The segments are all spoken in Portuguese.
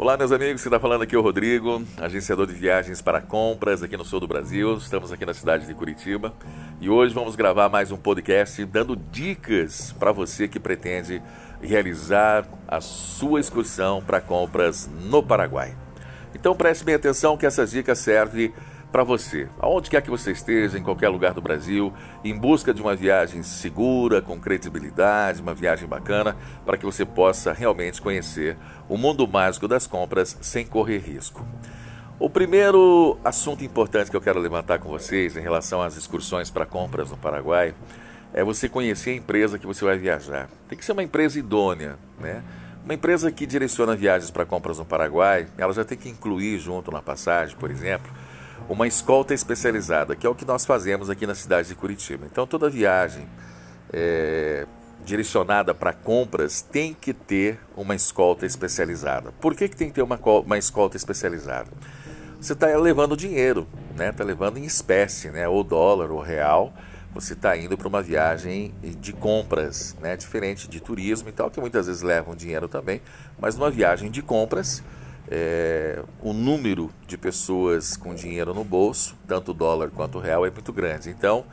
Olá, meus amigos, você está falando aqui é o Rodrigo, agenciador de viagens para compras aqui no sul do Brasil. Estamos aqui na cidade de Curitiba e hoje vamos gravar mais um podcast dando dicas para você que pretende realizar a sua excursão para compras no Paraguai. Então preste bem atenção que essas dicas servem para você, aonde quer que você esteja, em qualquer lugar do Brasil, em busca de uma viagem segura, com credibilidade, uma viagem bacana, para que você possa realmente conhecer o mundo mágico das compras sem correr risco. O primeiro assunto importante que eu quero levantar com vocês em relação às excursões para compras no Paraguai é você conhecer a empresa que você vai viajar. Tem que ser uma empresa idônea, né? Uma empresa que direciona viagens para compras no Paraguai, ela já tem que incluir junto na passagem, por exemplo, uma escolta especializada, que é o que nós fazemos aqui na cidade de Curitiba. Então, toda viagem é, direcionada para compras tem que ter uma escolta especializada. Por que, que tem que ter uma, uma escolta especializada? Você está levando dinheiro, né? Está levando em espécie, né? Ou dólar, ou real. Você está indo para uma viagem de compras, né? Diferente de turismo e tal, que muitas vezes levam dinheiro também. Mas numa viagem de compras, é, o número de pessoas com dinheiro no bolso, tanto dólar quanto real, é muito grande. Então,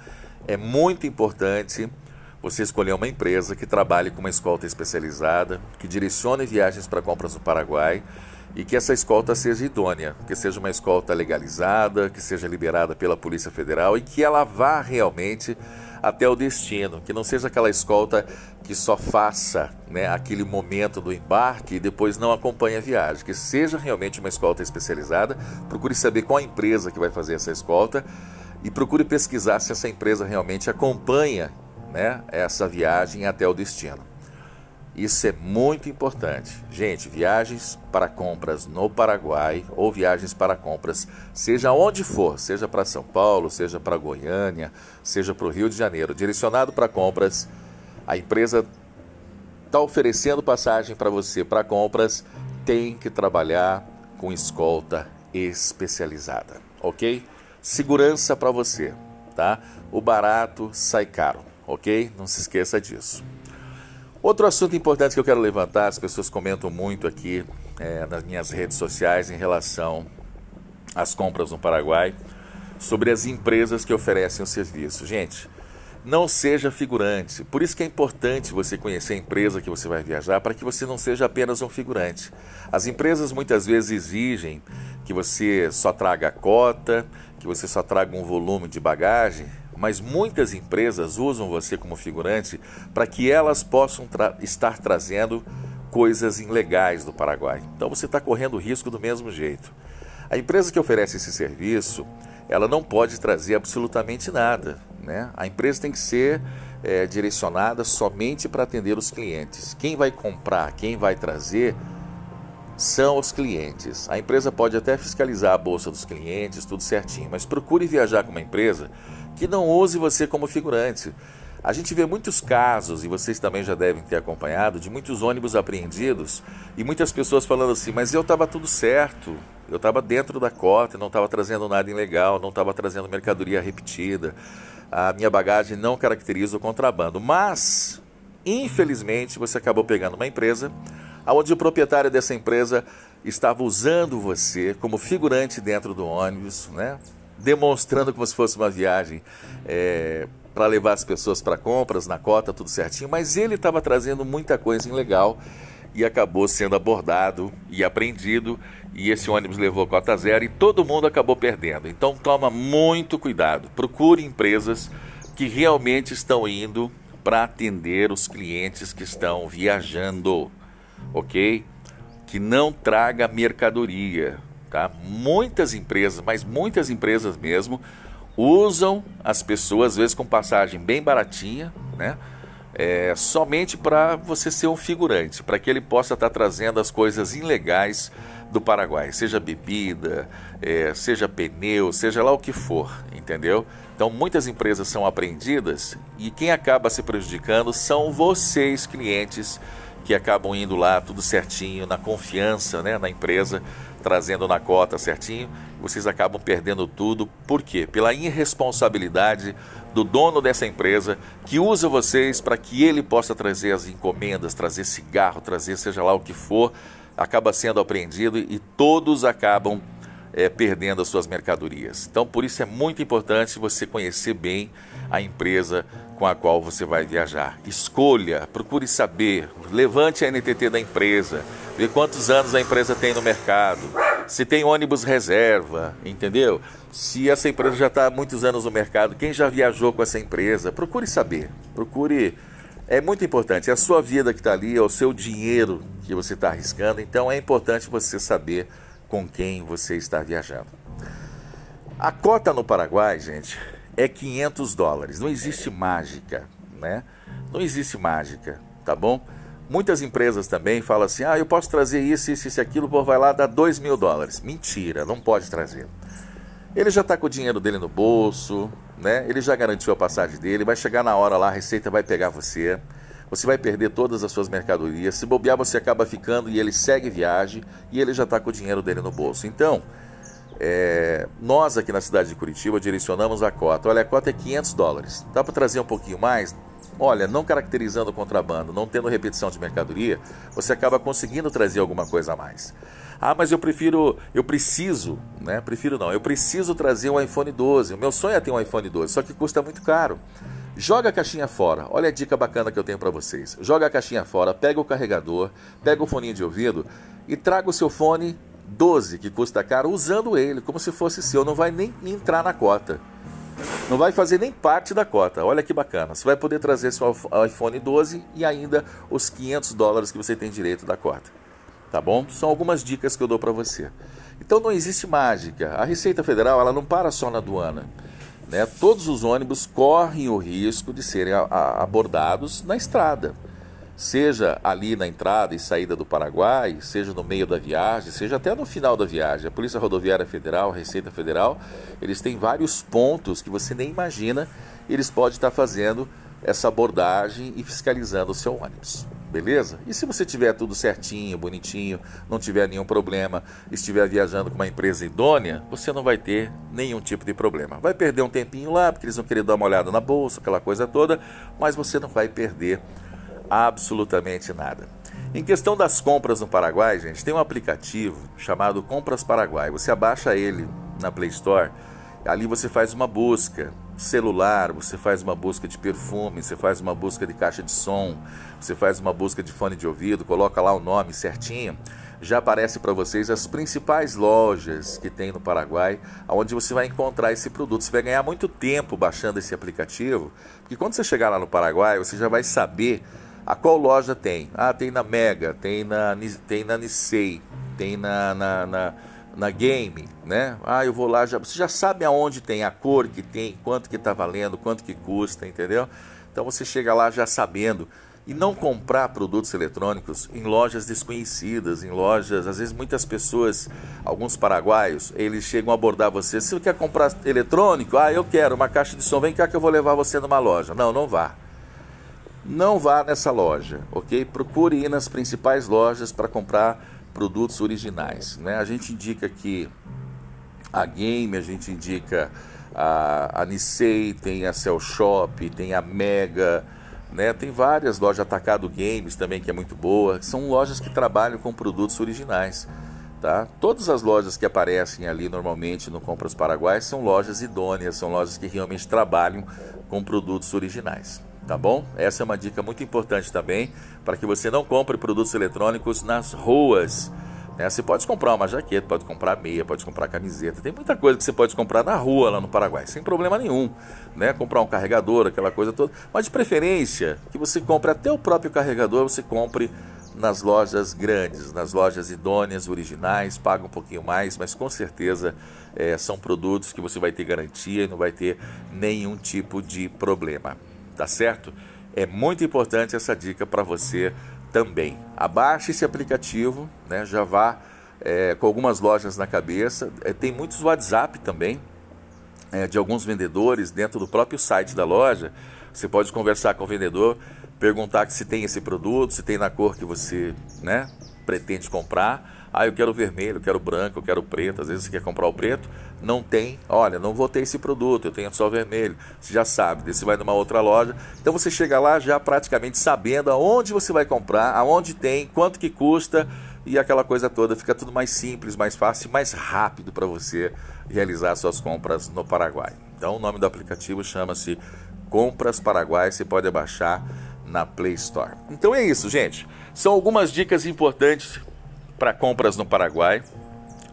é muito importante você escolher uma empresa que trabalhe com uma escolta especializada, que direcione viagens para compras no Paraguai e que essa escolta seja idônea, que seja uma escolta legalizada, que seja liberada pela Polícia Federal e que ela vá realmente até o destino, que não seja aquela escolta que só faça né, aquele momento do embarque e depois não acompanhe a viagem, que seja realmente uma escolta especializada, procure saber qual a empresa que vai fazer essa escolta e procure pesquisar se essa empresa realmente acompanha né, essa viagem até o destino. Isso é muito importante. Gente, viagens para compras no Paraguai ou viagens para compras, seja onde for, seja para São Paulo, seja para Goiânia, seja para o Rio de Janeiro, direcionado para compras, a empresa está oferecendo passagem para você para compras, tem que trabalhar com escolta especializada, ok? Segurança para você, tá? O barato sai caro, ok? Não se esqueça disso. Outro assunto importante que eu quero levantar, as pessoas comentam muito aqui é, nas minhas redes sociais em relação às compras no Paraguai, sobre as empresas que oferecem o serviço. Gente, não seja figurante. Por isso que é importante você conhecer a empresa que você vai viajar, para que você não seja apenas um figurante. As empresas muitas vezes exigem que você só traga a cota, que você só traga um volume de bagagem, mas muitas empresas usam você como figurante para que elas possam tra estar trazendo coisas ilegais do Paraguai. Então você está correndo risco do mesmo jeito. A empresa que oferece esse serviço, ela não pode trazer absolutamente nada. Né? A empresa tem que ser é, direcionada somente para atender os clientes. Quem vai comprar, quem vai trazer, são os clientes. A empresa pode até fiscalizar a bolsa dos clientes, tudo certinho, mas procure viajar com uma empresa que não use você como figurante. A gente vê muitos casos, e vocês também já devem ter acompanhado, de muitos ônibus apreendidos e muitas pessoas falando assim: mas eu estava tudo certo, eu estava dentro da cota, não estava trazendo nada ilegal, não estava trazendo mercadoria repetida, a minha bagagem não caracteriza o contrabando. Mas, infelizmente, você acabou pegando uma empresa onde o proprietário dessa empresa estava usando você como figurante dentro do ônibus, né? Demonstrando como se fosse uma viagem é, para levar as pessoas para compras, na cota, tudo certinho, mas ele estava trazendo muita coisa ilegal e acabou sendo abordado e apreendido e esse ônibus levou cota zero e todo mundo acabou perdendo. Então toma muito cuidado, procure empresas que realmente estão indo para atender os clientes que estão viajando, ok? Que não traga mercadoria, Tá? Muitas empresas, mas muitas empresas mesmo, usam as pessoas, às vezes com passagem bem baratinha, né? É, somente para você ser um figurante, para que ele possa estar tá trazendo as coisas ilegais do Paraguai, seja bebida, é, seja pneu, seja lá o que for, entendeu? Então muitas empresas são apreendidas e quem acaba se prejudicando são vocês, clientes, que acabam indo lá tudo certinho, na confiança né, na empresa, trazendo na cota certinho, vocês acabam perdendo tudo. Por quê? Pela irresponsabilidade do dono dessa empresa que usa vocês para que ele possa trazer as encomendas, trazer cigarro, trazer seja lá o que for, acaba sendo apreendido e todos acabam é, perdendo as suas mercadorias. Então, por isso é muito importante você conhecer bem a empresa com a qual você vai viajar. Escolha, procure saber, levante a NTT da empresa, vê quantos anos a empresa tem no mercado, se tem ônibus reserva, entendeu? Se essa empresa já está há muitos anos no mercado, quem já viajou com essa empresa, procure saber, procure. É muito importante, é a sua vida que está ali, é o seu dinheiro que você está arriscando, então é importante você saber com quem você está viajando. A cota no Paraguai, gente, é 500 dólares. Não existe mágica, né? Não existe mágica, tá bom? Muitas empresas também falam assim: ah, eu posso trazer isso, isso, isso, aquilo, pô, vai lá dar 2 mil dólares. Mentira, não pode trazer. Ele já está com o dinheiro dele no bolso, né? Ele já garantiu a passagem dele, vai chegar na hora lá, a receita vai pegar você. Você vai perder todas as suas mercadorias. Se bobear, você acaba ficando e ele segue viagem e ele já está com o dinheiro dele no bolso. Então, é, nós aqui na cidade de Curitiba direcionamos a cota. Olha, a cota é 500 dólares. Dá para trazer um pouquinho mais? Olha, não caracterizando o contrabando, não tendo repetição de mercadoria, você acaba conseguindo trazer alguma coisa a mais. Ah, mas eu prefiro, eu preciso, né? Prefiro não, eu preciso trazer um iPhone 12. O meu sonho é ter um iPhone 12, só que custa muito caro. Joga a caixinha fora. Olha a dica bacana que eu tenho para vocês. Joga a caixinha fora, pega o carregador, pega o fone de ouvido e traga o seu fone 12, que custa caro, usando ele como se fosse seu. Não vai nem entrar na cota. Não vai fazer nem parte da cota. Olha que bacana. Você vai poder trazer seu iPhone 12 e ainda os 500 dólares que você tem direito da cota. Tá bom? São algumas dicas que eu dou para você. Então não existe mágica. A Receita Federal ela não para só na aduana. Né? Todos os ônibus correm o risco de serem abordados na estrada, seja ali na entrada e saída do Paraguai, seja no meio da viagem, seja até no final da viagem. A Polícia Rodoviária Federal, Receita Federal, eles têm vários pontos que você nem imagina, eles podem estar fazendo essa abordagem e fiscalizando o seu ônibus beleza? E se você tiver tudo certinho, bonitinho, não tiver nenhum problema, estiver viajando com uma empresa idônea, você não vai ter nenhum tipo de problema. Vai perder um tempinho lá, porque eles vão querer dar uma olhada na bolsa, aquela coisa toda, mas você não vai perder absolutamente nada. Em questão das compras no Paraguai, gente, tem um aplicativo chamado Compras Paraguai. Você abaixa ele na Play Store, ali você faz uma busca celular, você faz uma busca de perfume, você faz uma busca de caixa de som, você faz uma busca de fone de ouvido, coloca lá o nome certinho, já aparece para vocês as principais lojas que tem no Paraguai, onde você vai encontrar esse produto. Você vai ganhar muito tempo baixando esse aplicativo, porque quando você chegar lá no Paraguai, você já vai saber a qual loja tem. Ah, tem na Mega, tem na, tem na Nissei, tem na, na, na na game, né? Ah, eu vou lá, já, você já sabe aonde tem a cor que tem, quanto que está valendo, quanto que custa, entendeu? Então você chega lá já sabendo e não comprar produtos eletrônicos em lojas desconhecidas, em lojas, às vezes muitas pessoas, alguns paraguaios, eles chegam a abordar você, se você quer comprar eletrônico, ah, eu quero uma caixa de som, vem cá que eu vou levar você numa loja. Não, não vá. Não vá nessa loja, ok? Procure ir nas principais lojas para comprar produtos originais. Né? A gente indica que a Game, a gente indica a, a Nissei, tem a Cell Shop, tem a Mega, né? tem várias lojas, Atacado Games também, que é muito boa. São lojas que trabalham com produtos originais. Tá? Todas as lojas que aparecem ali normalmente no Compras Paraguai são lojas idôneas, são lojas que realmente trabalham com produtos originais tá bom? Essa é uma dica muito importante também para que você não compre produtos eletrônicos nas ruas. Né? Você pode comprar uma jaqueta, pode comprar meia, pode comprar camiseta. Tem muita coisa que você pode comprar na rua lá no Paraguai, sem problema nenhum. Né? Comprar um carregador, aquela coisa toda. Mas de preferência, que você compre até o próprio carregador, você compre nas lojas grandes, nas lojas idôneas, originais, paga um pouquinho mais, mas com certeza é, são produtos que você vai ter garantia e não vai ter nenhum tipo de problema tá certo? É muito importante essa dica para você também. Abaixe esse aplicativo, né? já vá é, com algumas lojas na cabeça. É, tem muitos WhatsApp também, é, de alguns vendedores dentro do próprio site da loja. Você pode conversar com o vendedor, perguntar se tem esse produto, se tem na cor que você né, pretende comprar. Ah, eu quero vermelho, eu quero branco, eu quero preto. Às vezes você quer comprar o preto, não tem. Olha, não vou ter esse produto, eu tenho só vermelho. Você já sabe, você vai numa outra loja. Então você chega lá já praticamente sabendo aonde você vai comprar, aonde tem, quanto que custa, e aquela coisa toda fica tudo mais simples, mais fácil, mais rápido para você realizar suas compras no Paraguai. Então o nome do aplicativo chama-se Compras Paraguai, você pode baixar na Play Store. Então é isso, gente. São algumas dicas importantes para compras no Paraguai.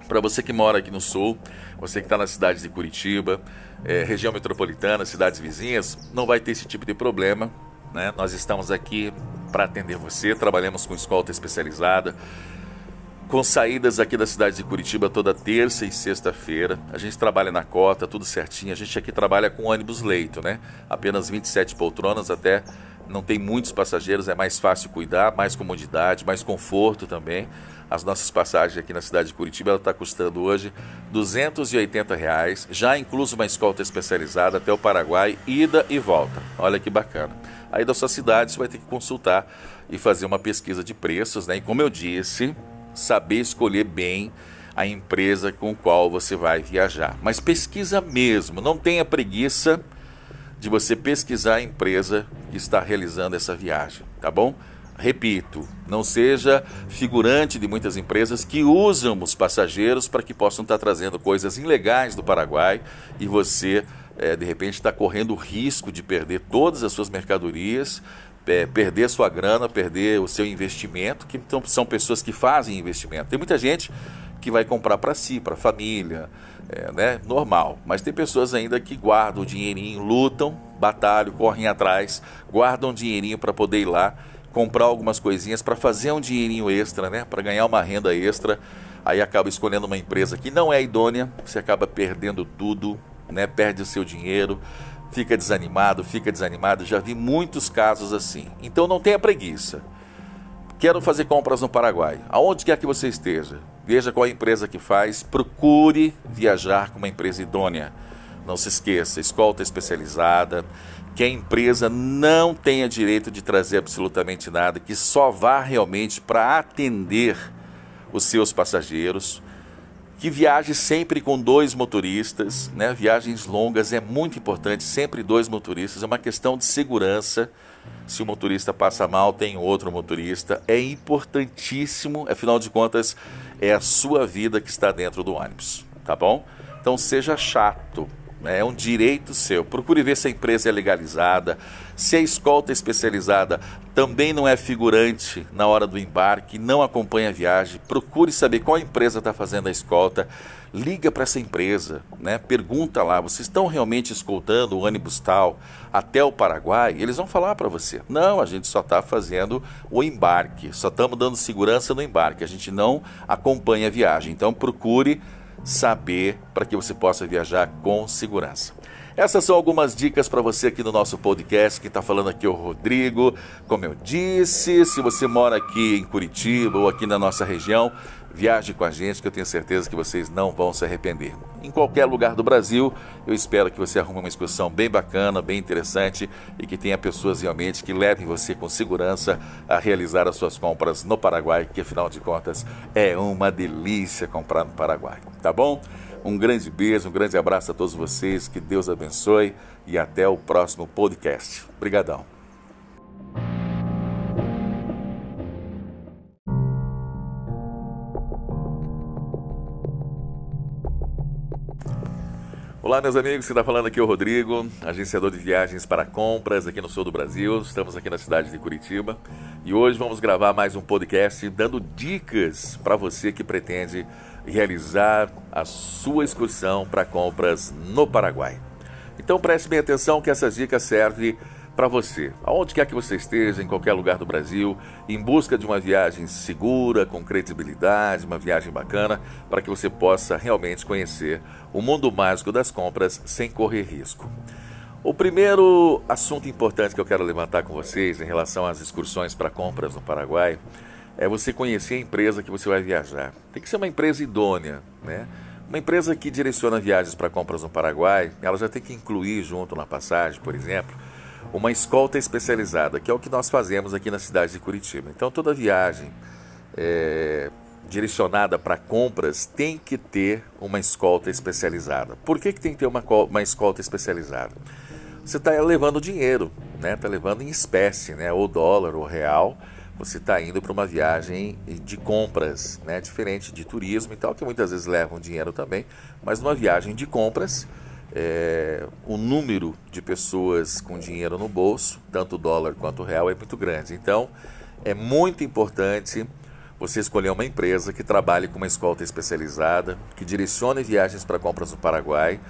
Para você que mora aqui no sul, você que está na cidade de Curitiba, é, região metropolitana, cidades vizinhas, não vai ter esse tipo de problema. Né? Nós estamos aqui para atender você, trabalhamos com escolta especializada, com saídas aqui da cidade de Curitiba toda terça e sexta-feira. A gente trabalha na cota, tudo certinho. A gente aqui trabalha com ônibus leito, né? Apenas 27 poltronas até não tem muitos passageiros, é mais fácil cuidar, mais comodidade, mais conforto também. As nossas passagens aqui na cidade de Curitiba está custando hoje 280 reais, já incluso uma escolta especializada até o Paraguai, ida e volta. Olha que bacana. Aí da sua cidade você vai ter que consultar e fazer uma pesquisa de preços, né? E como eu disse, saber escolher bem a empresa com qual você vai viajar. Mas pesquisa mesmo, não tenha preguiça de você pesquisar a empresa que está realizando essa viagem, tá bom? Repito, não seja figurante de muitas empresas que usam os passageiros para que possam estar trazendo coisas ilegais do Paraguai e você, é, de repente, está correndo o risco de perder todas as suas mercadorias, é, perder sua grana, perder o seu investimento, que então, são pessoas que fazem investimento. Tem muita gente que vai comprar para si, para a família, é, né? Normal. Mas tem pessoas ainda que guardam o dinheirinho, lutam, batalham, correm atrás, guardam o dinheirinho para poder ir lá comprar algumas coisinhas para fazer um dinheirinho extra, né? Para ganhar uma renda extra. Aí acaba escolhendo uma empresa que não é idônea, você acaba perdendo tudo, né? Perde o seu dinheiro, fica desanimado, fica desanimado. Já vi muitos casos assim. Então não tenha preguiça. Quero fazer compras no Paraguai. Aonde quer que você esteja, veja qual a empresa que faz, procure viajar com uma empresa idônea. Não se esqueça, escolta especializada, que a empresa não tenha direito de trazer absolutamente nada, que só vá realmente para atender os seus passageiros, que viaje sempre com dois motoristas, né? Viagens longas é muito importante, sempre dois motoristas, é uma questão de segurança. Se o motorista passa mal, tem outro motorista. É importantíssimo, afinal de contas, é a sua vida que está dentro do ônibus, tá bom? Então seja chato? É um direito seu. Procure ver se a empresa é legalizada, se a escolta especializada também não é figurante na hora do embarque, não acompanha a viagem. Procure saber qual empresa está fazendo a escolta liga para essa empresa, né? pergunta lá, vocês estão realmente escoltando o ônibus tal até o Paraguai? Eles vão falar para você, não, a gente só está fazendo o embarque, só estamos dando segurança no embarque, a gente não acompanha a viagem. Então procure saber para que você possa viajar com segurança. Essas são algumas dicas para você aqui no nosso podcast. Quem está falando aqui o Rodrigo. Como eu disse, se você mora aqui em Curitiba ou aqui na nossa região, Viaje com a gente que eu tenho certeza que vocês não vão se arrepender. Em qualquer lugar do Brasil, eu espero que você arrume uma excursão bem bacana, bem interessante e que tenha pessoas realmente que levem você com segurança a realizar as suas compras no Paraguai, que afinal de contas é uma delícia comprar no Paraguai. Tá bom? Um grande beijo, um grande abraço a todos vocês, que Deus abençoe e até o próximo podcast. Obrigadão. Olá, meus amigos, você está falando aqui é o Rodrigo, agenciador de viagens para compras aqui no sul do Brasil. Estamos aqui na cidade de Curitiba e hoje vamos gravar mais um podcast dando dicas para você que pretende realizar a sua excursão para compras no Paraguai. Então preste bem atenção que essas dicas servem para você, aonde quer que você esteja, em qualquer lugar do Brasil, em busca de uma viagem segura, com credibilidade, uma viagem bacana, para que você possa realmente conhecer o mundo mágico das compras sem correr risco. O primeiro assunto importante que eu quero levantar com vocês em relação às excursões para compras no Paraguai é você conhecer a empresa que você vai viajar. Tem que ser uma empresa idônea, né? Uma empresa que direciona viagens para compras no Paraguai, ela já tem que incluir junto na passagem, por exemplo, uma escolta especializada, que é o que nós fazemos aqui na cidade de Curitiba. Então, toda viagem é, direcionada para compras tem que ter uma escolta especializada. Por que, que tem que ter uma, uma escolta especializada? Você está levando dinheiro, né? Está levando em espécie, né? Ou dólar, ou real. você está indo para uma viagem de compras, né? diferente de turismo e tal, que muitas vezes levam dinheiro também, mas numa viagem de compras, é, o número de pessoas com dinheiro no bolso, tanto dólar quanto real, é muito grande. Então, é muito importante você escolher uma empresa que trabalhe com uma escolta especializada, que direcione viagens para compras no Paraguai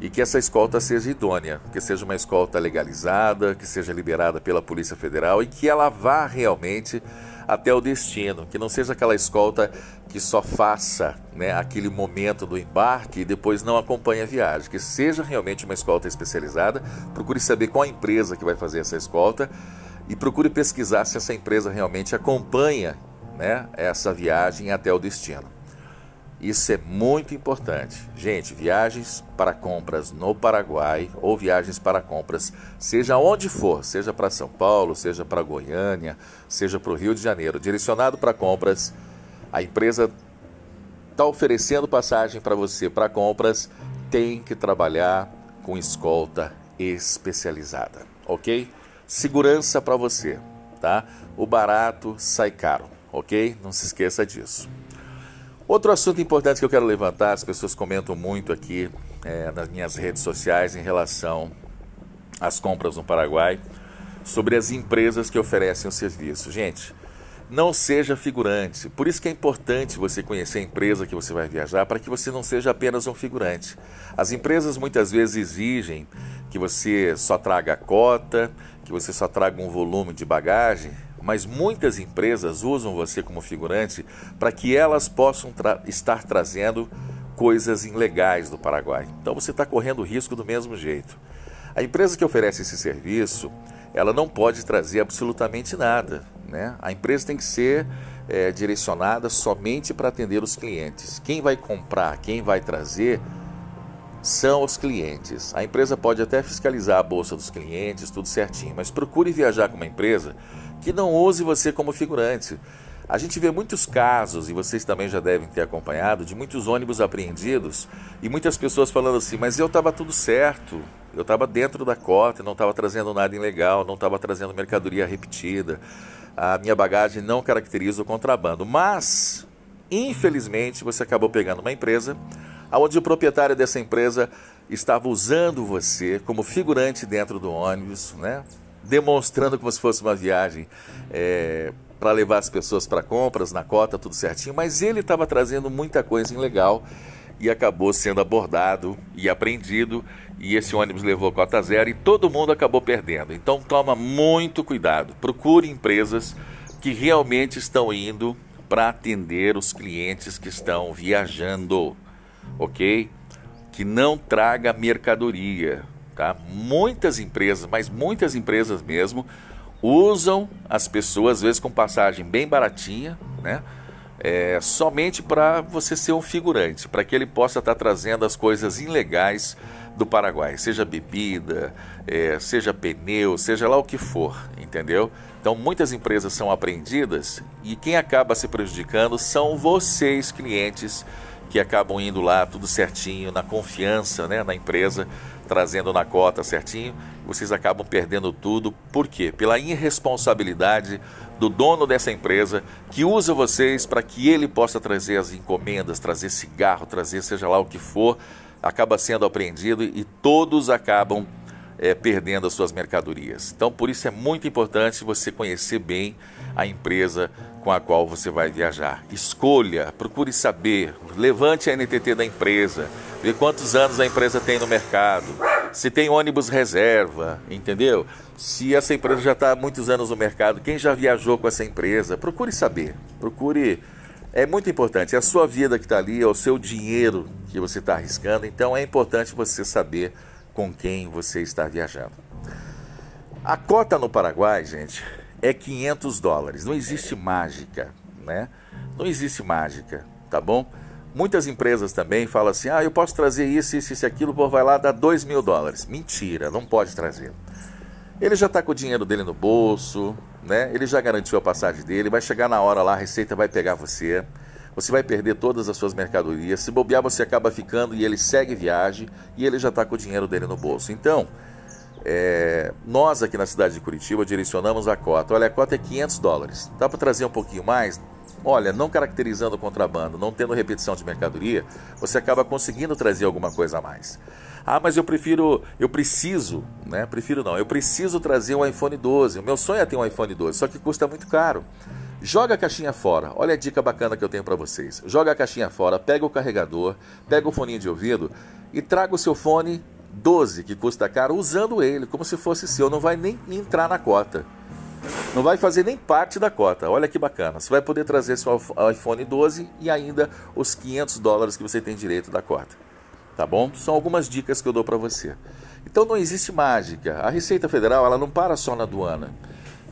e que essa escolta seja idônea, que seja uma escolta legalizada, que seja liberada pela Polícia Federal e que ela vá realmente até o destino, que não seja aquela escolta que só faça né, aquele momento do embarque e depois não acompanhe a viagem, que seja realmente uma escolta especializada, procure saber qual a empresa que vai fazer essa escolta e procure pesquisar se essa empresa realmente acompanha né, essa viagem até o destino. Isso é muito importante. Gente, viagens para compras no Paraguai ou viagens para compras, seja onde for, seja para São Paulo, seja para Goiânia, seja para o Rio de Janeiro, direcionado para compras, a empresa está oferecendo passagem para você para compras, tem que trabalhar com escolta especializada, ok? Segurança para você, tá? O barato sai caro, ok? Não se esqueça disso. Outro assunto importante que eu quero levantar, as pessoas comentam muito aqui é, nas minhas redes sociais em relação às compras no Paraguai, sobre as empresas que oferecem o serviço. Gente, não seja figurante. Por isso que é importante você conhecer a empresa que você vai viajar, para que você não seja apenas um figurante. As empresas muitas vezes exigem que você só traga a cota, que você só traga um volume de bagagem, mas muitas empresas usam você como figurante para que elas possam tra estar trazendo coisas ilegais do Paraguai. Então você está correndo risco do mesmo jeito. A empresa que oferece esse serviço, ela não pode trazer absolutamente nada. Né? A empresa tem que ser é, direcionada somente para atender os clientes. Quem vai comprar, quem vai trazer, são os clientes. A empresa pode até fiscalizar a bolsa dos clientes, tudo certinho, mas procure viajar com uma empresa que não use você como figurante. A gente vê muitos casos, e vocês também já devem ter acompanhado, de muitos ônibus apreendidos e muitas pessoas falando assim: mas eu estava tudo certo, eu estava dentro da cota, não estava trazendo nada ilegal, não estava trazendo mercadoria repetida, a minha bagagem não caracteriza o contrabando. Mas, infelizmente, você acabou pegando uma empresa onde o proprietário dessa empresa estava usando você como figurante dentro do ônibus, né? Demonstrando como se fosse uma viagem é, para levar as pessoas para compras, na cota, tudo certinho, mas ele estava trazendo muita coisa ilegal e acabou sendo abordado e apreendido e esse ônibus levou cota zero e todo mundo acabou perdendo. Então toma muito cuidado, procure empresas que realmente estão indo para atender os clientes que estão viajando ok? Que não traga mercadoria, tá? Muitas empresas, mas muitas empresas mesmo, usam as pessoas, às vezes com passagem bem baratinha, né? É, somente para você ser um figurante, para que ele possa estar tá trazendo as coisas ilegais do Paraguai, seja bebida, é, seja pneu, seja lá o que for, entendeu? Então muitas empresas são apreendidas e quem acaba se prejudicando são vocês, clientes que acabam indo lá tudo certinho, na confiança né, na empresa, trazendo na cota certinho, vocês acabam perdendo tudo. Por quê? Pela irresponsabilidade do dono dessa empresa que usa vocês para que ele possa trazer as encomendas, trazer cigarro, trazer seja lá o que for, acaba sendo apreendido e todos acabam é, perdendo as suas mercadorias. Então, por isso é muito importante você conhecer bem a empresa com a qual você vai viajar. Escolha, procure saber, levante a NTT da empresa, vê quantos anos a empresa tem no mercado, se tem ônibus reserva, entendeu? Se essa empresa já está há muitos anos no mercado, quem já viajou com essa empresa, procure saber, procure. É muito importante, é a sua vida que está ali, é o seu dinheiro que você está arriscando, então é importante você saber com quem você está viajando. A cota no Paraguai, gente, é 500 dólares. Não existe mágica, né? Não existe mágica, tá bom? Muitas empresas também falam assim: ah, eu posso trazer isso, isso, isso, aquilo, pô, vai lá dar 2 mil dólares. Mentira, não pode trazer. Ele já está com o dinheiro dele no bolso, né? Ele já garantiu a passagem dele, vai chegar na hora lá, a receita vai pegar você. Você vai perder todas as suas mercadorias. Se bobear, você acaba ficando e ele segue viagem e ele já está com o dinheiro dele no bolso. Então, É, nós aqui na cidade de Curitiba direcionamos a cota. Olha, a cota é 500 dólares. Dá para trazer um pouquinho mais? Olha, não caracterizando o contrabando, não tendo repetição de mercadoria, você acaba conseguindo trazer alguma coisa a mais. Ah, mas eu prefiro, eu preciso, né? Prefiro não, eu preciso trazer um iPhone 12. O meu sonho é ter um iPhone 12, só que custa muito caro. Joga a caixinha fora. Olha a dica bacana que eu tenho para vocês. Joga a caixinha fora, pega o carregador, pega o foninho de ouvido e traga o seu fone 12, que custa caro, usando ele como se fosse seu. Não vai nem entrar na cota. Não vai fazer nem parte da cota. Olha que bacana. Você vai poder trazer seu iPhone 12 e ainda os 500 dólares que você tem direito da cota. Tá bom? São algumas dicas que eu dou para você. Então não existe mágica. A Receita Federal ela não para só na aduana.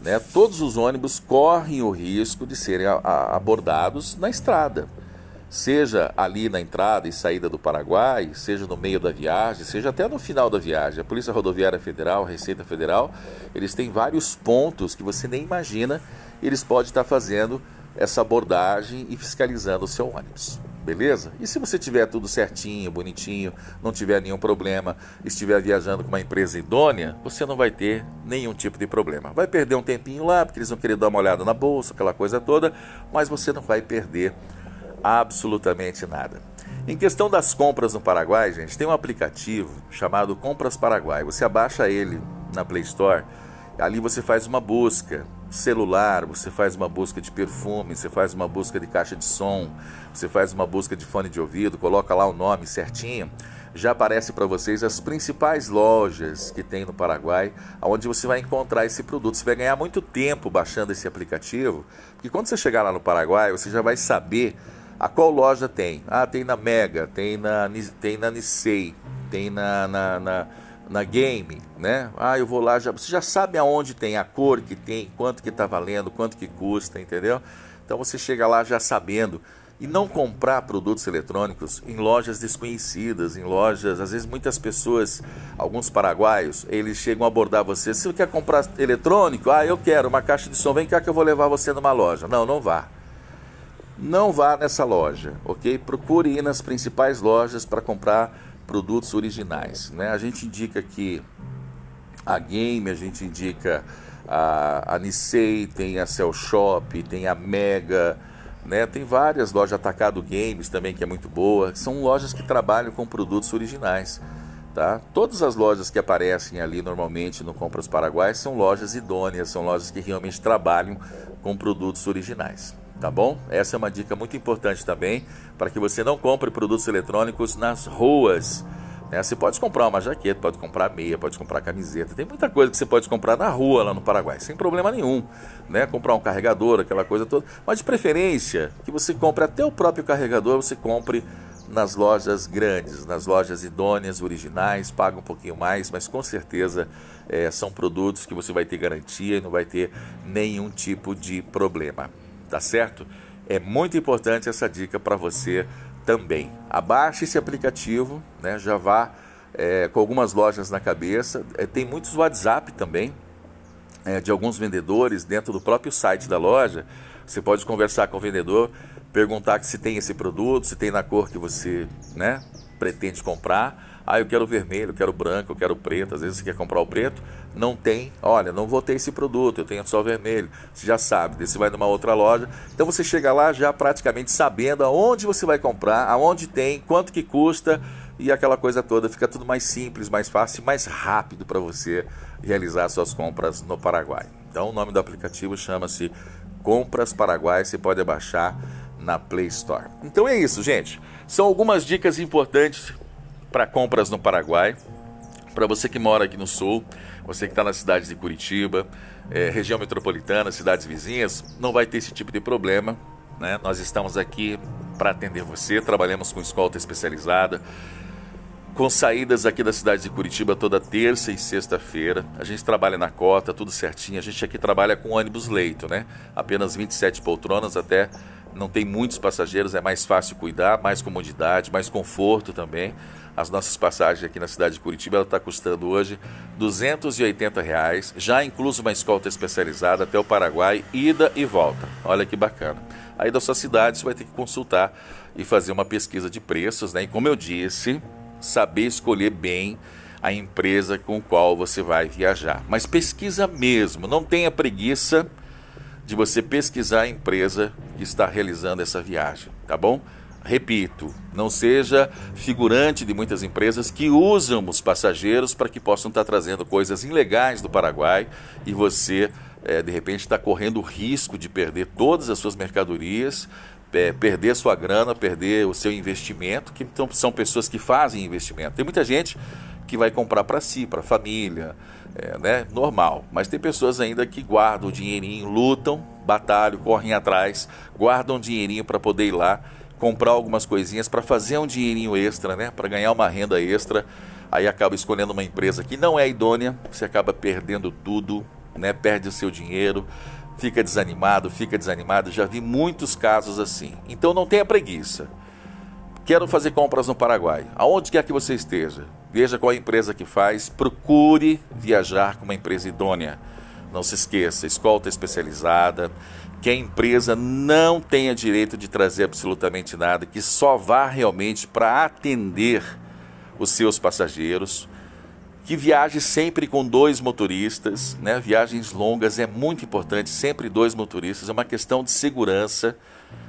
Né? Todos os ônibus correm o risco de serem abordados na estrada, seja ali na entrada e saída do Paraguai, seja no meio da viagem, seja até no final da viagem. A Polícia Rodoviária Federal, Receita Federal, eles têm vários pontos que você nem imagina, eles podem estar fazendo essa abordagem e fiscalizando o seu ônibus beleza? E se você tiver tudo certinho, bonitinho, não tiver nenhum problema, estiver viajando com uma empresa idônea, você não vai ter nenhum tipo de problema. Vai perder um tempinho lá, porque eles vão querer dar uma olhada na bolsa, aquela coisa toda, mas você não vai perder absolutamente nada. Em questão das compras no Paraguai, gente, tem um aplicativo chamado Compras Paraguai. Você abaixa ele na Play Store, ali você faz uma busca celular, você faz uma busca de perfume, você faz uma busca de caixa de som, você faz uma busca de fone de ouvido, coloca lá o nome certinho, já aparece para vocês as principais lojas que tem no Paraguai, onde você vai encontrar esse produto. Você vai ganhar muito tempo baixando esse aplicativo, porque quando você chegar lá no Paraguai, você já vai saber a qual loja tem. Ah, tem na Mega, tem na, tem na Nissei, tem na, na, na na game, né? Ah, eu vou lá, já, você já sabe aonde tem a cor que tem, quanto que está valendo, quanto que custa, entendeu? Então você chega lá já sabendo e não comprar produtos eletrônicos em lojas desconhecidas, em lojas, às vezes muitas pessoas, alguns paraguaios, eles chegam a abordar você, se você quer comprar eletrônico, ah, eu quero uma caixa de som, vem cá que eu vou levar você numa loja. Não, não vá. Não vá nessa loja, ok? Procure ir nas principais lojas para comprar produtos originais. Né? A gente indica que a Game, a gente indica a, a Nissei, tem a Cell Shop, tem a Mega, né? tem várias lojas Atacado Games também que é muito boa. São lojas que trabalham com produtos originais. Tá? Todas as lojas que aparecem ali normalmente no Compras Paraguai são lojas idôneas, são lojas que realmente trabalham com produtos originais tá bom? Essa é uma dica muito importante também para que você não compre produtos eletrônicos nas ruas. Né? Você pode comprar uma jaqueta, pode comprar meia, pode comprar camiseta, tem muita coisa que você pode comprar na rua lá no Paraguai, sem problema nenhum. Né? Comprar um carregador, aquela coisa toda. Mas de preferência que você compre até o próprio carregador, você compre nas lojas grandes, nas lojas idôneas, originais, paga um pouquinho mais, mas com certeza é, são produtos que você vai ter garantia e não vai ter nenhum tipo de problema tá certo? É muito importante essa dica para você também. Abaixe esse aplicativo, né? Já vá é, com algumas lojas na cabeça. É, tem muitos WhatsApp também é, de alguns vendedores dentro do próprio site da loja. Você pode conversar com o vendedor, perguntar se tem esse produto, se tem na cor que você né, pretende comprar. Ah, eu quero vermelho, eu quero branco, eu quero preto. Às vezes você quer comprar o preto, não tem. Olha, não vou ter esse produto, eu tenho só vermelho. Você já sabe, você vai numa outra loja. Então você chega lá já praticamente sabendo aonde você vai comprar, aonde tem, quanto que custa e aquela coisa toda. Fica tudo mais simples, mais fácil, mais rápido para você realizar suas compras no Paraguai. Então o nome do aplicativo chama-se Compras Paraguai. Você pode baixar na Play Store. Então é isso, gente. São algumas dicas importantes para compras no Paraguai. Para você que mora aqui no sul, você que está na cidade de Curitiba, é, região metropolitana, cidades vizinhas, não vai ter esse tipo de problema. Né? Nós estamos aqui para atender você, trabalhamos com escolta especializada, com saídas aqui da cidade de Curitiba toda terça e sexta-feira. A gente trabalha na cota, tudo certinho. A gente aqui trabalha com ônibus leito, né? Apenas 27 poltronas até não tem muitos passageiros, é mais fácil cuidar, mais comodidade, mais conforto também. As nossas passagens aqui na cidade de Curitiba está custando hoje 280 reais, já incluso uma escolta especializada até o Paraguai, ida e volta. Olha que bacana. Aí da sua cidade você vai ter que consultar e fazer uma pesquisa de preços, né? E como eu disse, saber escolher bem a empresa com qual você vai viajar. Mas pesquisa mesmo, não tenha preguiça de você pesquisar a empresa que está realizando essa viagem, tá bom? Repito, não seja figurante de muitas empresas que usam os passageiros para que possam estar trazendo coisas ilegais do Paraguai e você, é, de repente, está correndo o risco de perder todas as suas mercadorias, é, perder sua grana, perder o seu investimento, que então, são pessoas que fazem investimento. Tem muita gente que vai comprar para si, para a família, é, né? normal. Mas tem pessoas ainda que guardam o dinheirinho, lutam, batalham, correm atrás, guardam o dinheirinho para poder ir lá comprar algumas coisinhas para fazer um dinheirinho extra, né? Para ganhar uma renda extra. Aí acaba escolhendo uma empresa que não é idônea, você acaba perdendo tudo, né? Perde o seu dinheiro, fica desanimado, fica desanimado. Já vi muitos casos assim. Então não tenha preguiça. Quero fazer compras no Paraguai. Aonde quer que você esteja, veja qual a empresa que faz, procure viajar com uma empresa idônea. Não se esqueça, escolta especializada, que a empresa não tenha direito de trazer absolutamente nada, que só vá realmente para atender os seus passageiros, que viaje sempre com dois motoristas, né? Viagens longas é muito importante, sempre dois motoristas, é uma questão de segurança.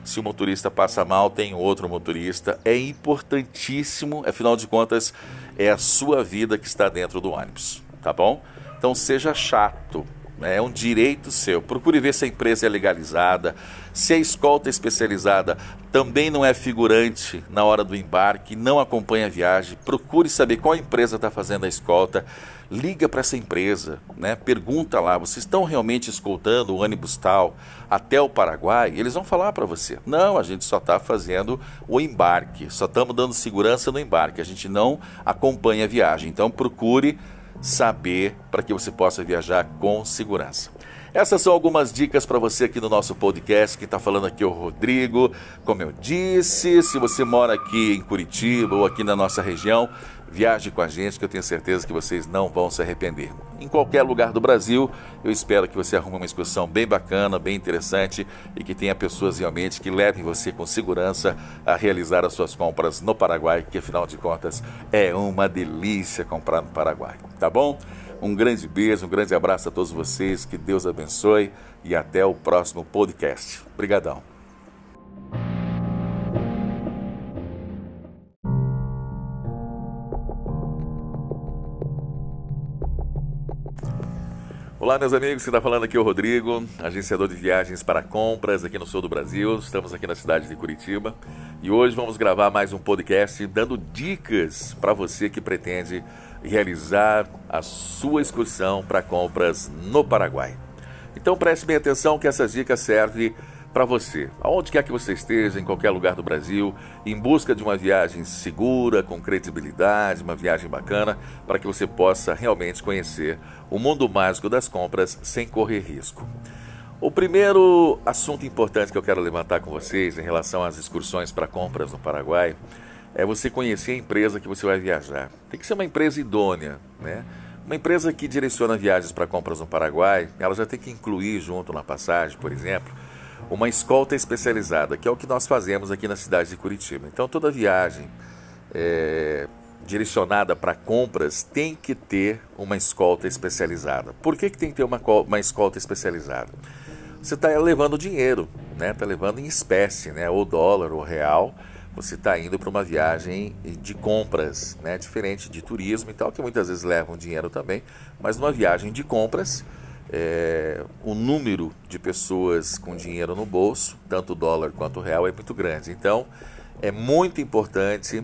Se o motorista passa mal, tem outro motorista, é importantíssimo, afinal de contas, é a sua vida que está dentro do ônibus, tá bom? Então seja chato, né? É um direito seu. Procure ver se a empresa é legalizada, se a escolta especializada também não é figurante na hora do embarque, não acompanha a viagem. Procure saber qual empresa está fazendo a escolta. Liga para essa empresa, né? pergunta lá, vocês estão realmente escoltando o ônibus tal até o Paraguai? Eles vão falar para você. Não, a gente só está fazendo o embarque, só estamos dando segurança no embarque, a gente não acompanha a viagem. Então procure saber para que você possa viajar com segurança. Essas são algumas dicas para você aqui no nosso podcast. Que está falando aqui é o Rodrigo. Como eu disse, se você mora aqui em Curitiba ou aqui na nossa região, Viaje com a gente que eu tenho certeza que vocês não vão se arrepender. Em qualquer lugar do Brasil, eu espero que você arrume uma excursão bem bacana, bem interessante e que tenha pessoas realmente que levem você com segurança a realizar as suas compras no Paraguai, que afinal de contas é uma delícia comprar no Paraguai. Tá bom? Um grande beijo, um grande abraço a todos vocês, que Deus abençoe e até o próximo podcast. Obrigadão. Olá, meus amigos, que está falando aqui é o Rodrigo, agenciador de viagens para compras aqui no sul do Brasil. Estamos aqui na cidade de Curitiba e hoje vamos gravar mais um podcast dando dicas para você que pretende realizar a sua excursão para compras no Paraguai. Então preste bem atenção que essas dicas servem para você, aonde quer que você esteja, em qualquer lugar do Brasil, em busca de uma viagem segura, com credibilidade, uma viagem bacana, para que você possa realmente conhecer o mundo mágico das compras sem correr risco. O primeiro assunto importante que eu quero levantar com vocês em relação às excursões para compras no Paraguai é você conhecer a empresa que você vai viajar. Tem que ser uma empresa idônea, né? Uma empresa que direciona viagens para compras no Paraguai, ela já tem que incluir junto na passagem, por exemplo, uma escolta especializada, que é o que nós fazemos aqui na cidade de Curitiba. Então, toda viagem é, direcionada para compras tem que ter uma escolta especializada. Por que, que tem que ter uma, uma escolta especializada? Você está levando dinheiro, né? Está levando em espécie, né? Ou dólar, ou real. Você está indo para uma viagem de compras, né? Diferente de turismo e tal, que muitas vezes levam dinheiro também. Mas numa viagem de compras, é, o número de pessoas com dinheiro no bolso, tanto dólar quanto real, é muito grande. Então, é muito importante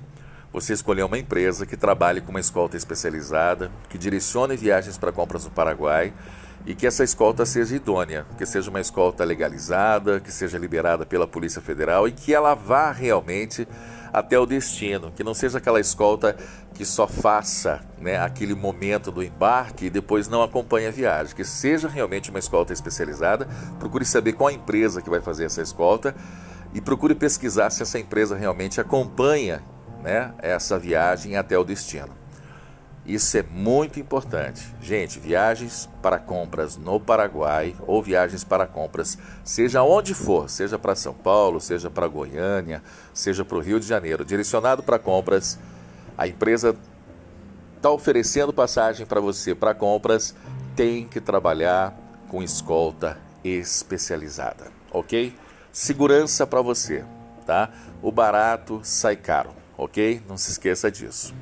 você escolher uma empresa que trabalhe com uma escolta especializada, que direcione viagens para compras no Paraguai e que essa escolta seja idônea, que seja uma escolta legalizada, que seja liberada pela Polícia Federal e que ela vá realmente até o destino, que não seja aquela escolta que só faça né, aquele momento do embarque e depois não acompanhe a viagem, que seja realmente uma escolta especializada. Procure saber qual a empresa que vai fazer essa escolta e procure pesquisar se essa empresa realmente acompanha né, essa viagem até o destino. Isso é muito importante. Gente, viagens para compras no Paraguai ou viagens para compras, seja onde for, seja para São Paulo, seja para Goiânia, seja para o Rio de Janeiro, direcionado para compras, a empresa está oferecendo passagem para você para compras, tem que trabalhar com escolta especializada, ok? Segurança para você, tá? O barato sai caro, ok? Não se esqueça disso.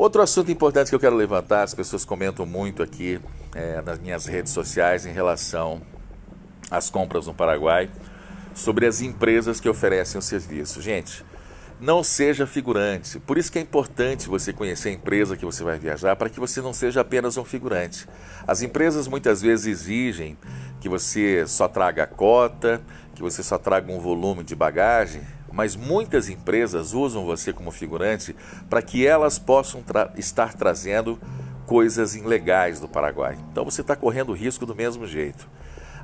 Outro assunto importante que eu quero levantar, as pessoas comentam muito aqui é, nas minhas redes sociais em relação às compras no Paraguai, sobre as empresas que oferecem o serviço. Gente, não seja figurante. Por isso que é importante você conhecer a empresa que você vai viajar, para que você não seja apenas um figurante. As empresas muitas vezes exigem que você só traga a cota, que você só traga um volume de bagagem, mas muitas empresas usam você como figurante para que elas possam tra estar trazendo coisas ilegais do Paraguai. Então você está correndo risco do mesmo jeito.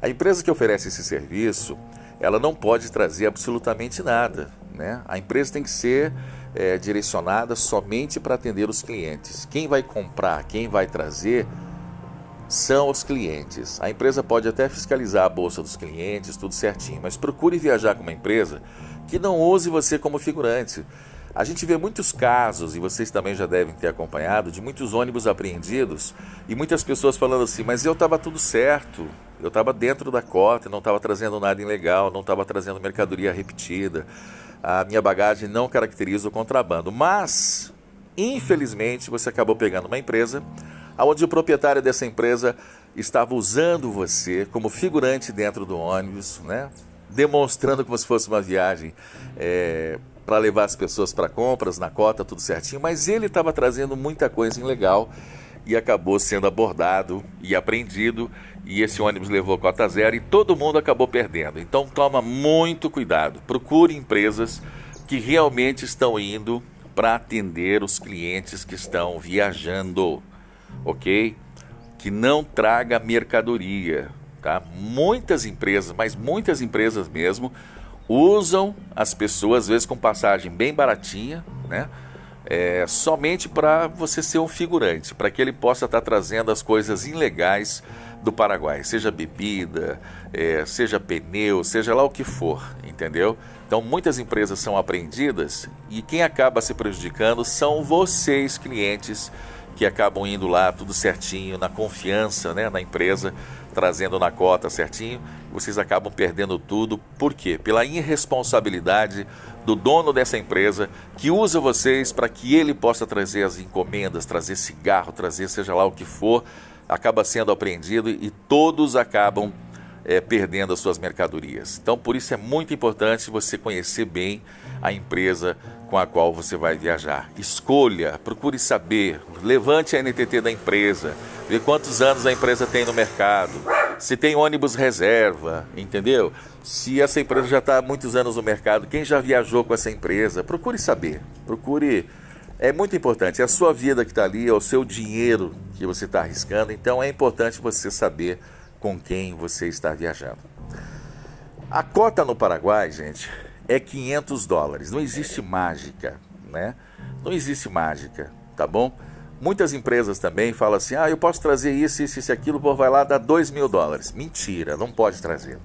A empresa que oferece esse serviço, ela não pode trazer absolutamente nada. Né? A empresa tem que ser é, direcionada somente para atender os clientes. Quem vai comprar, quem vai trazer são os clientes. A empresa pode até fiscalizar a bolsa dos clientes, tudo certinho, mas procure viajar com uma empresa que não use você como figurante. A gente vê muitos casos, e vocês também já devem ter acompanhado, de muitos ônibus apreendidos e muitas pessoas falando assim: mas eu estava tudo certo, eu estava dentro da cota, não estava trazendo nada ilegal, não estava trazendo mercadoria repetida a minha bagagem não caracteriza o contrabando. Mas, infelizmente, você acabou pegando uma empresa onde o proprietário dessa empresa estava usando você como figurante dentro do ônibus, né? Demonstrando como se fosse uma viagem é, para levar as pessoas para compras, na cota, tudo certinho, mas ele estava trazendo muita coisa ilegal e acabou sendo abordado e apreendido e esse ônibus levou cota zero e todo mundo acabou perdendo. Então toma muito cuidado, procure empresas que realmente estão indo para atender os clientes que estão viajando, ok? Que não traga mercadoria, tá? Muitas empresas, mas muitas empresas mesmo, usam as pessoas às vezes com passagem bem baratinha, né? é, somente para você ser um figurante, para que ele possa estar tá trazendo as coisas ilegais do Paraguai, seja bebida, é, seja pneu, seja lá o que for, entendeu? Então muitas empresas são apreendidas e quem acaba se prejudicando são vocês, clientes, que acabam indo lá tudo certinho, na confiança né, na empresa, trazendo na cota certinho, vocês acabam perdendo tudo. Por quê? Pela irresponsabilidade do dono dessa empresa que usa vocês para que ele possa trazer as encomendas, trazer cigarro, trazer seja lá o que for, acaba sendo apreendido e todos acabam é, perdendo as suas mercadorias. Então, por isso é muito importante você conhecer bem a empresa com a qual você vai viajar. Escolha, procure saber, levante a NTT da empresa, vê quantos anos a empresa tem no mercado, se tem ônibus reserva, entendeu? Se essa empresa já está há muitos anos no mercado, quem já viajou com essa empresa, procure saber, procure. É muito importante, é a sua vida que está ali, é o seu dinheiro que você está arriscando, então é importante você saber com quem você está viajando. A cota no Paraguai, gente, é 500 dólares. Não existe mágica, né? Não existe mágica, tá bom? Muitas empresas também falam assim: ah, eu posso trazer isso, isso, isso, aquilo, pô, vai lá dar 2 mil dólares. Mentira, não pode trazer.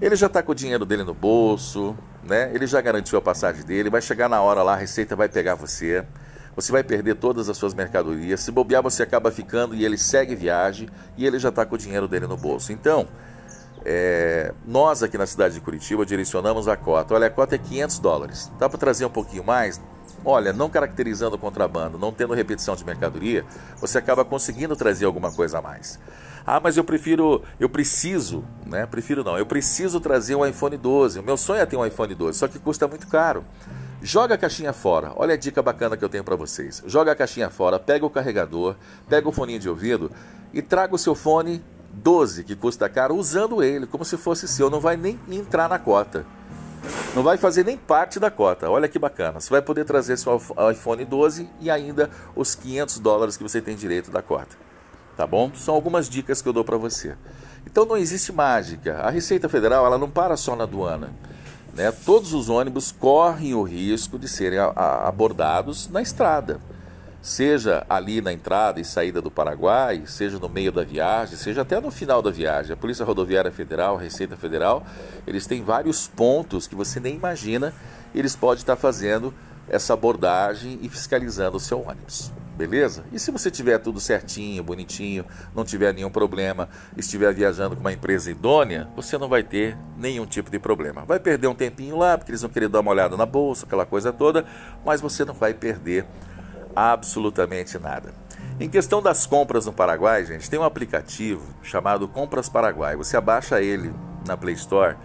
Ele já está com o dinheiro dele no bolso, né? Ele já garantiu a passagem dele, vai chegar na hora lá, a receita vai pegar você. Você vai perder todas as suas mercadorias. Se bobear, você acaba ficando e ele segue viagem e ele já está com o dinheiro dele no bolso. Então, é, nós aqui na cidade de Curitiba direcionamos a cota. Olha, a cota é 500 dólares. Dá para trazer um pouquinho mais? Olha, não caracterizando o contrabando, não tendo repetição de mercadoria, você acaba conseguindo trazer alguma coisa a mais. Ah, mas eu prefiro, eu preciso, né? Prefiro não, eu preciso trazer um iPhone 12. O meu sonho é ter um iPhone 12, só que custa muito caro. Joga a caixinha fora. Olha a dica bacana que eu tenho para vocês. Joga a caixinha fora, pega o carregador, pega o foninho de ouvido e traga o seu fone 12, que custa caro, usando ele como se fosse seu. Não vai nem entrar na cota. Não vai fazer nem parte da cota. Olha que bacana. Você vai poder trazer seu iPhone 12 e ainda os 500 dólares que você tem direito da cota. Tá bom? São algumas dicas que eu dou para você. Então não existe mágica. A Receita Federal ela não para só na aduana. Né? Todos os ônibus correm o risco de serem abordados na estrada seja ali na entrada e saída do Paraguai, seja no meio da viagem, seja até no final da viagem. A Polícia Rodoviária Federal, Receita Federal, eles têm vários pontos que você nem imagina, eles podem estar fazendo essa abordagem e fiscalizando o seu ônibus. beleza? E se você tiver tudo certinho, bonitinho, não tiver nenhum problema, estiver viajando com uma empresa idônea, você não vai ter nenhum tipo de problema. Vai perder um tempinho lá, porque eles vão querer dar uma olhada na bolsa, aquela coisa toda, mas você não vai perder absolutamente nada. Em questão das compras no Paraguai, gente, tem um aplicativo chamado Compras Paraguai. Você abaixa ele na Play Store,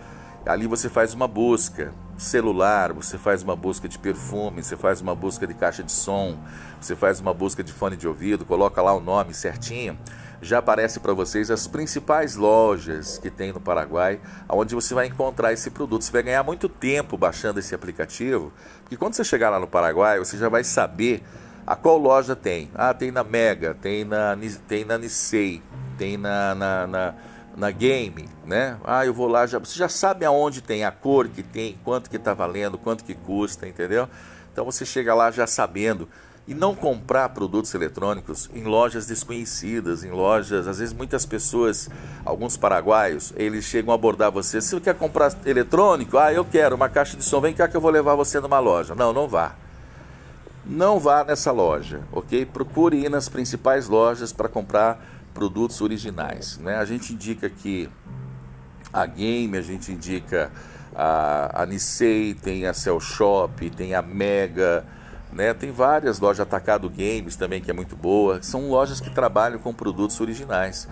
ali você faz uma busca celular, você faz uma busca de perfume, você faz uma busca de caixa de som, você faz uma busca de fone de ouvido, coloca lá o nome certinho, já aparece para vocês as principais lojas que tem no Paraguai, onde você vai encontrar esse produto. Você vai ganhar muito tempo baixando esse aplicativo, porque quando você chegar lá no Paraguai, você já vai saber a qual loja tem. Ah, tem na Mega, tem na, tem na Nissei, tem na, na, na na game, né? Ah, eu vou lá, já, você já sabe aonde tem a cor que tem, quanto que está valendo, quanto que custa, entendeu? Então você chega lá já sabendo e não comprar produtos eletrônicos em lojas desconhecidas, em lojas, às vezes muitas pessoas, alguns paraguaios, eles chegam a abordar você, se você quer comprar eletrônico, ah, eu quero uma caixa de som, vem cá que eu vou levar você numa loja. Não, não vá. Não vá nessa loja, ok? Procure ir nas principais lojas para comprar produtos originais. Né? A gente indica que a Game, a gente indica a, a Nissei, tem a Cell Shop, tem a Mega, né? tem várias lojas, Atacado Games também, que é muito boa. São lojas que trabalham com produtos originais.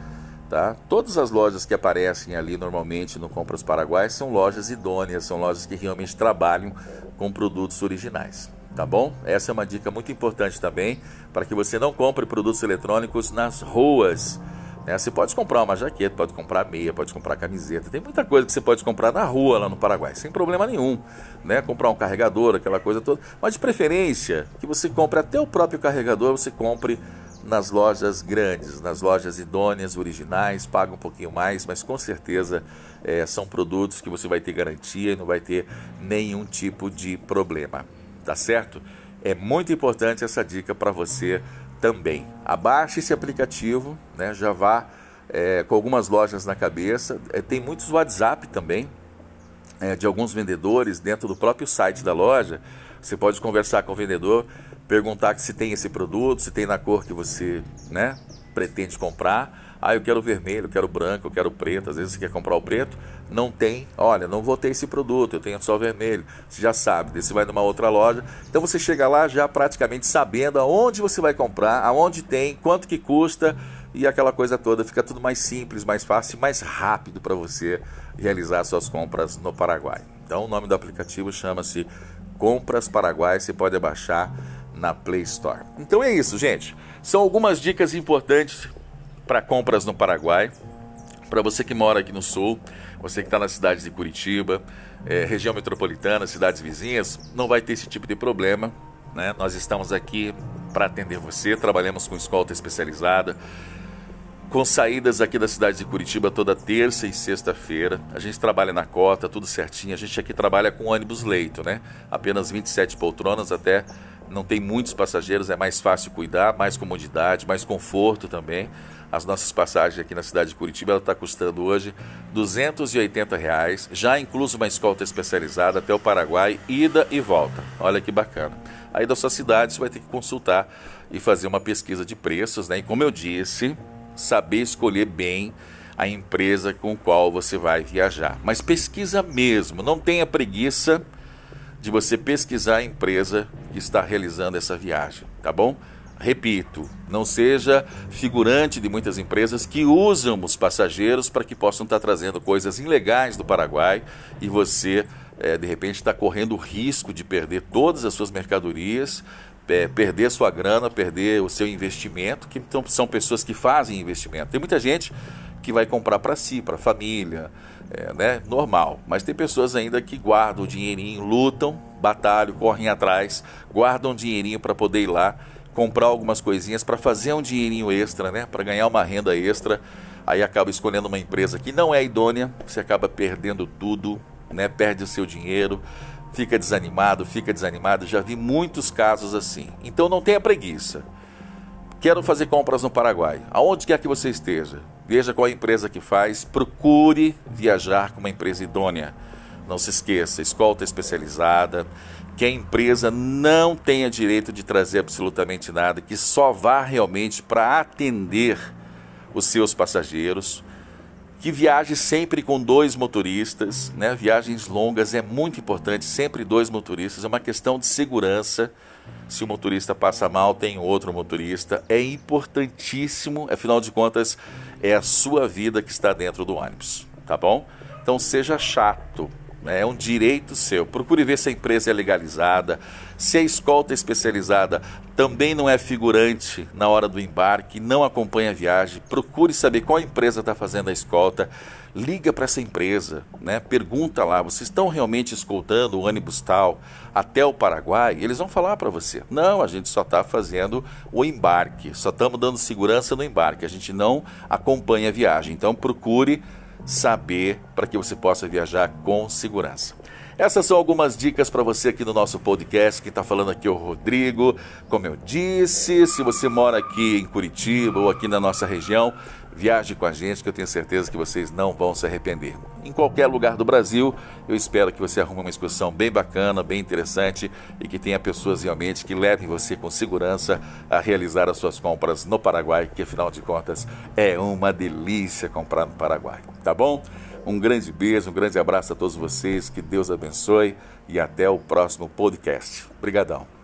Tá? Todas as lojas que aparecem ali normalmente no Compras Paraguai são lojas idôneas, são lojas que realmente trabalham com produtos originais tá bom? Essa é uma dica muito importante também para que você não compre produtos eletrônicos nas ruas. Né? Você pode comprar uma jaqueta, pode comprar meia, pode comprar camiseta, tem muita coisa que você pode comprar na rua lá no Paraguai, sem problema nenhum. Né? Comprar um carregador, aquela coisa toda, mas de preferência que você compre até o próprio carregador, você compre nas lojas grandes, nas lojas idôneas, originais, paga um pouquinho mais, mas com certeza é, são produtos que você vai ter garantia e não vai ter nenhum tipo de problema tá certo? É muito importante essa dica para você também. Abaixe esse aplicativo, né? já vá é, com algumas lojas na cabeça. É, tem muitos WhatsApp também, é, de alguns vendedores dentro do próprio site da loja. Você pode conversar com o vendedor, perguntar se tem esse produto, se tem na cor que você né, pretende comprar. Ah, eu quero vermelho, eu quero branco, eu quero preto. Às vezes você quer comprar o preto, não tem. Olha, não vou ter esse produto, eu tenho só vermelho. Você já sabe, daí você vai numa outra loja. Então você chega lá já praticamente sabendo aonde você vai comprar, aonde tem, quanto que custa e aquela coisa toda. Fica tudo mais simples, mais fácil, mais rápido para você realizar suas compras no Paraguai. Então o nome do aplicativo chama-se Compras Paraguai. Você pode baixar na Play Store. Então é isso, gente. São algumas dicas importantes para compras no Paraguai. Para você que mora aqui no sul, você que está na cidade de Curitiba, é, região metropolitana, cidades vizinhas, não vai ter esse tipo de problema. Né? Nós estamos aqui para atender você, trabalhamos com escolta especializada, com saídas aqui da cidade de Curitiba toda terça e sexta-feira. A gente trabalha na cota, tudo certinho. A gente aqui trabalha com ônibus leito, né? Apenas 27 poltronas até não tem muitos passageiros, é mais fácil cuidar, mais comodidade, mais conforto também. As nossas passagens aqui na cidade de Curitiba está custando hoje 280 reais, já incluso uma escolta especializada até o Paraguai, ida e volta. Olha que bacana. Aí da sua cidade você vai ter que consultar e fazer uma pesquisa de preços, né? E como eu disse, saber escolher bem a empresa com qual você vai viajar. Mas pesquisa mesmo, não tenha preguiça de você pesquisar a empresa que está realizando essa viagem, tá bom? Repito, não seja figurante de muitas empresas que usam os passageiros para que possam estar trazendo coisas ilegais do Paraguai e você, é, de repente, está correndo o risco de perder todas as suas mercadorias, é, perder sua grana, perder o seu investimento, que então, são pessoas que fazem investimento. Tem muita gente que vai comprar para si, para a família, é, né? normal. Mas tem pessoas ainda que guardam o dinheirinho, lutam, batalham, correm atrás, guardam o dinheirinho para poder ir lá comprar algumas coisinhas para fazer um dinheirinho extra, né? Para ganhar uma renda extra. Aí acaba escolhendo uma empresa que não é idônea, você acaba perdendo tudo, né? Perde o seu dinheiro, fica desanimado, fica desanimado. Já vi muitos casos assim. Então não tenha preguiça. Quero fazer compras no Paraguai. Aonde quer que você esteja, veja qual a empresa que faz, procure viajar com uma empresa idônea. Não se esqueça, escolta especializada, que a empresa não tenha direito de trazer absolutamente nada, que só vá realmente para atender os seus passageiros, que viaje sempre com dois motoristas, né? Viagens longas é muito importante, sempre dois motoristas, é uma questão de segurança. Se o motorista passa mal, tem outro motorista, é importantíssimo, afinal de contas, é a sua vida que está dentro do ônibus, tá bom? Então seja chato? É um direito seu. Procure ver se a empresa é legalizada, se a escolta especializada também não é figurante na hora do embarque, não acompanha a viagem. Procure saber qual empresa está fazendo a escolta. Liga para essa empresa, né? pergunta lá, vocês estão realmente escoltando o ônibus tal até o Paraguai? Eles vão falar para você, não, a gente só está fazendo o embarque, só estamos dando segurança no embarque, a gente não acompanha a viagem. Então procure saber para que você possa viajar com segurança. Essas são algumas dicas para você aqui no nosso podcast. Quem está falando aqui é o Rodrigo. Como eu disse, se você mora aqui em Curitiba ou aqui na nossa região, viaje com a gente que eu tenho certeza que vocês não vão se arrepender. Em qualquer lugar do Brasil, eu espero que você arrume uma excursão bem bacana, bem interessante e que tenha pessoas realmente que levem você com segurança a realizar as suas compras no Paraguai, que afinal de contas é uma delícia comprar no Paraguai. Tá bom? Um grande beijo, um grande abraço a todos vocês, que Deus abençoe e até o próximo podcast. Obrigadão.